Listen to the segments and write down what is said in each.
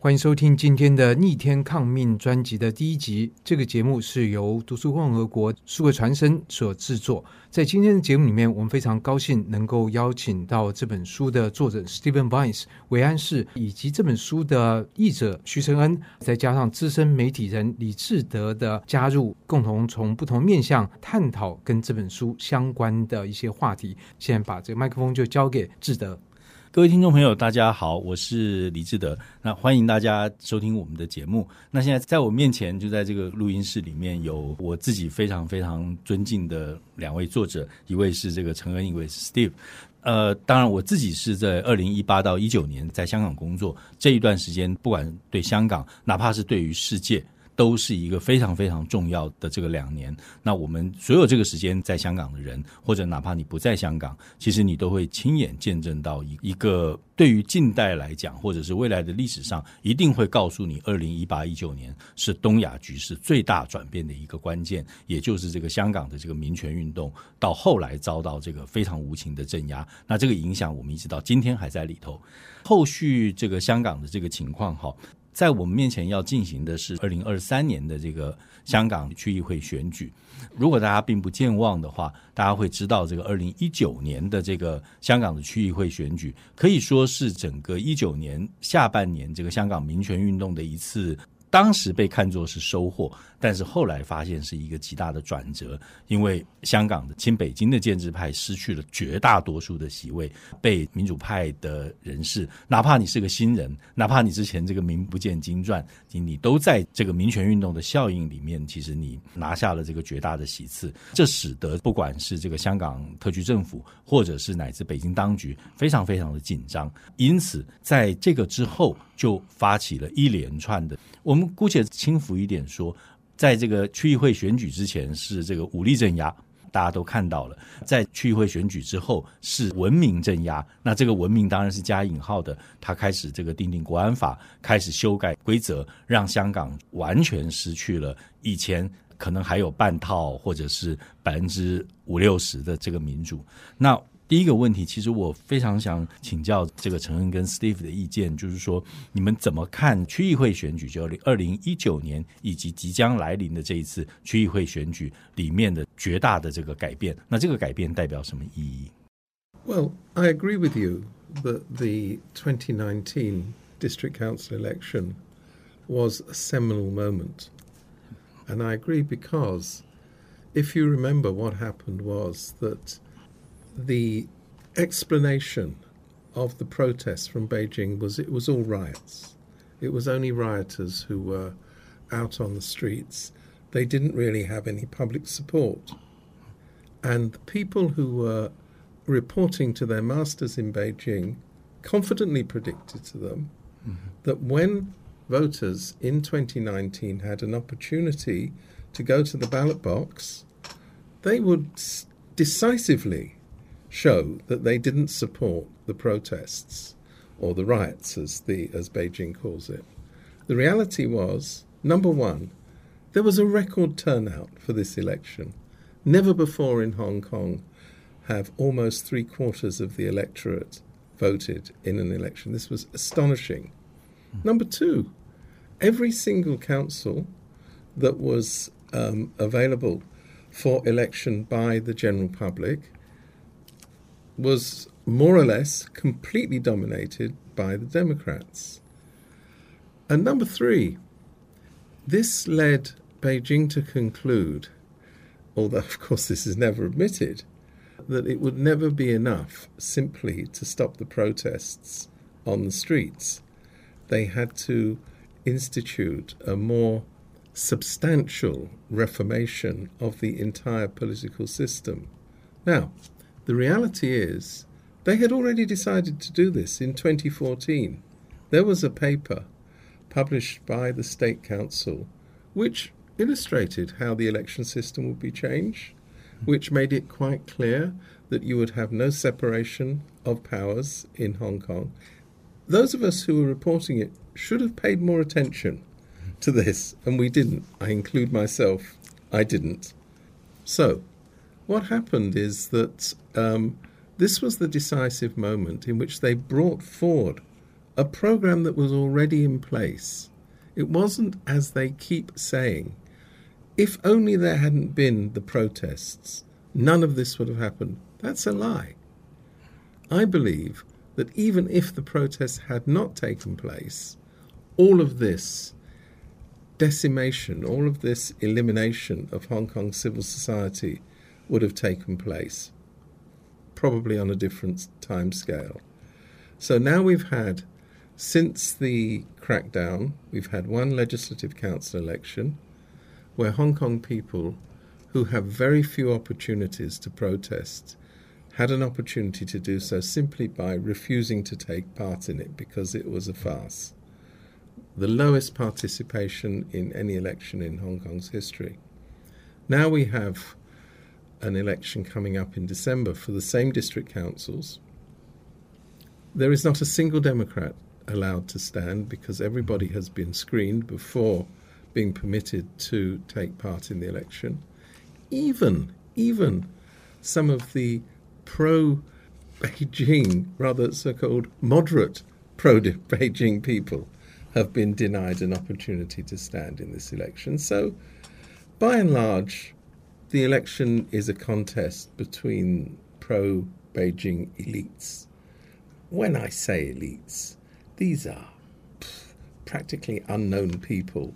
欢迎收听今天的《逆天抗命》专辑的第一集。这个节目是由读书共和国数位传声所制作。在今天的节目里面，我们非常高兴能够邀请到这本书的作者 Stephen Vines 韦安士，以及这本书的译者徐承恩，再加上资深媒体人李志德的加入，共同从不同面向探讨跟这本书相关的一些话题。现在把这个麦克风就交给志德。各位听众朋友，大家好，我是李志德。那欢迎大家收听我们的节目。那现在在我面前，就在这个录音室里面有我自己非常非常尊敬的两位作者，一位是这个陈恩，一位是 Steve。呃，当然我自己是在二零一八到一九年在香港工作，这一段时间，不管对香港，哪怕是对于世界。都是一个非常非常重要的这个两年。那我们所有这个时间在香港的人，或者哪怕你不在香港，其实你都会亲眼见证到一一个对于近代来讲，或者是未来的历史上，一定会告诉你，二零一八一九年是东亚局势最大转变的一个关键，也就是这个香港的这个民权运动到后来遭到这个非常无情的镇压。那这个影响我们一直到今天还在里头。后续这个香港的这个情况，哈。在我们面前要进行的是二零二三年的这个香港区议会选举。如果大家并不健忘的话，大家会知道，这个二零一九年的这个香港的区议会选举，可以说是整个一九年下半年这个香港民权运动的一次。当时被看作是收获，但是后来发现是一个极大的转折，因为香港的亲北京的建制派失去了绝大多数的席位，被民主派的人士，哪怕你是个新人，哪怕你之前这个名不见经传，你都在这个民权运动的效应里面，其实你拿下了这个绝大的席次，这使得不管是这个香港特区政府，或者是乃至北京当局，非常非常的紧张，因此在这个之后就发起了一连串的我。们姑且轻浮一点说，在这个区议会选举之前是这个武力镇压，大家都看到了；在区议会选举之后是文明镇压。那这个文明当然是加引号的，他开始这个订定国安法，开始修改规则，让香港完全失去了以前可能还有半套或者是百分之五六十的这个民主。那第一个问题，其实我非常想请教这个承恩跟 Steve 的意见，就是说你们怎么看区议会选举，就二零一九年以及即将来临的这一次区议会选举里面的绝大的这个改变？那这个改变代表什么意义？Well, I agree with you that the 2019 district council election was a seminal moment, and I agree because if you remember what happened was that the explanation of the protests from Beijing was it was all riots. It was only rioters who were out on the streets. They didn't really have any public support. And the people who were reporting to their masters in Beijing confidently predicted to them mm-hmm. that when voters in 2019 had an opportunity to go to the ballot box, they would decisively show that they didn't support the protests or the riots, as the as Beijing calls it. The reality was, number one, there was a record turnout for this election. Never before in Hong Kong have almost three quarters of the electorate voted in an election. This was astonishing. Number two, every single council that was um, available for election by the general public was more or less completely dominated by the Democrats. And number three, this led Beijing to conclude, although of course this is never admitted, that it would never be enough simply to stop the protests on the streets. They had to institute a more substantial reformation of the entire political system. Now, the reality is, they had already decided to do this in 2014. There was a paper published by the State Council which illustrated how the election system would be changed, which made it quite clear that you would have no separation of powers in Hong Kong. Those of us who were reporting it should have paid more attention to this, and we didn't. I include myself, I didn't. So, what happened is that um, this was the decisive moment in which they brought forward a program that was already in place. It wasn't, as they keep saying, if only there hadn't been the protests, none of this would have happened. That's a lie. I believe that even if the protests had not taken place, all of this decimation, all of this elimination of Hong Kong civil society would have taken place, probably on a different time scale. So now we've had, since the crackdown, we've had one legislative council election where Hong Kong people who have very few opportunities to protest had an opportunity to do so simply by refusing to take part in it because it was a farce. The lowest participation in any election in Hong Kong's history. Now we have an election coming up in December for the same district councils. There is not a single Democrat allowed to stand because everybody has been screened before being permitted to take part in the election. Even, even some of the pro Beijing, rather so called moderate pro Beijing people have been denied an opportunity to stand in this election. So, by and large, the election is a contest between pro Beijing elites. When I say elites, these are practically unknown people.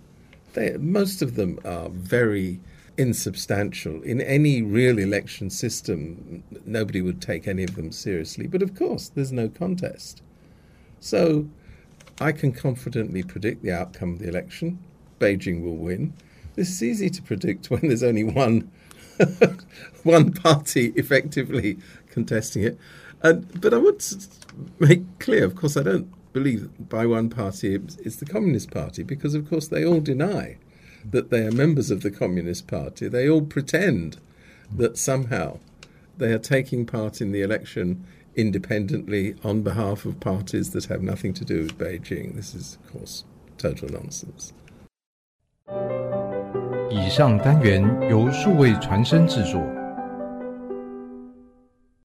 They, most of them are very insubstantial. In any real election system, nobody would take any of them seriously. But of course, there's no contest. So I can confidently predict the outcome of the election. Beijing will win. This is easy to predict when there's only one one party effectively contesting it. but I would make clear, of course, I don't believe by one party it's the Communist Party because, of course, they all deny that they are members of the Communist Party. They all pretend that somehow they are taking part in the election independently on behalf of parties that have nothing to do with Beijing. This is, of course, total nonsense. 上单元由数位传声制作。